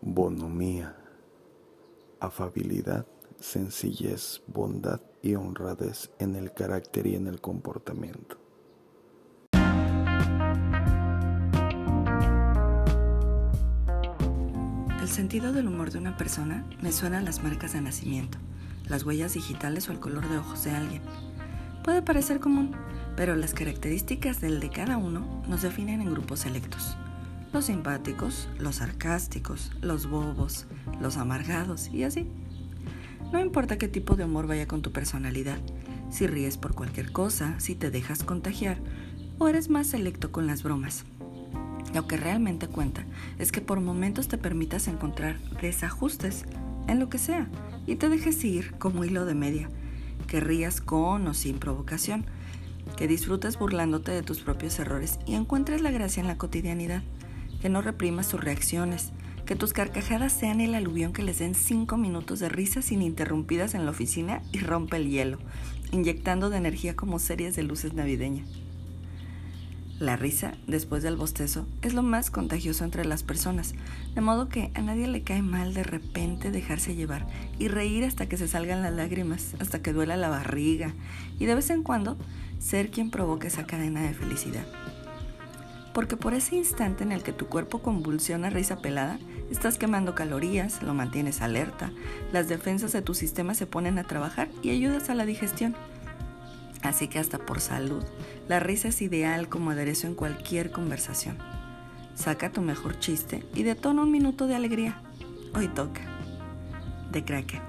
bonomía, afabilidad, sencillez, bondad y honradez en el carácter y en el comportamiento. El sentido del humor de una persona me suena a las marcas de nacimiento, las huellas digitales o el color de ojos de alguien. Puede parecer común, pero las características del de cada uno nos definen en grupos selectos. Los simpáticos, los sarcásticos, los bobos, los amargados y así. No importa qué tipo de humor vaya con tu personalidad, si ríes por cualquier cosa, si te dejas contagiar o eres más selecto con las bromas. Lo que realmente cuenta es que por momentos te permitas encontrar desajustes en lo que sea y te dejes ir como hilo de media, que rías con o sin provocación, que disfrutes burlándote de tus propios errores y encuentres la gracia en la cotidianidad que no reprimas tus reacciones, que tus carcajadas sean el aluvión que les den cinco minutos de risas ininterrumpidas en la oficina y rompe el hielo, inyectando de energía como series de luces navideñas. La risa, después del bostezo, es lo más contagioso entre las personas, de modo que a nadie le cae mal de repente dejarse llevar y reír hasta que se salgan las lágrimas, hasta que duela la barriga, y de vez en cuando ser quien provoque esa cadena de felicidad porque por ese instante en el que tu cuerpo convulsiona risa pelada, estás quemando calorías, lo mantienes alerta, las defensas de tu sistema se ponen a trabajar y ayudas a la digestión. Así que hasta por salud, la risa es ideal como aderezo en cualquier conversación. Saca tu mejor chiste y detona un minuto de alegría. Hoy toca. De Kraken.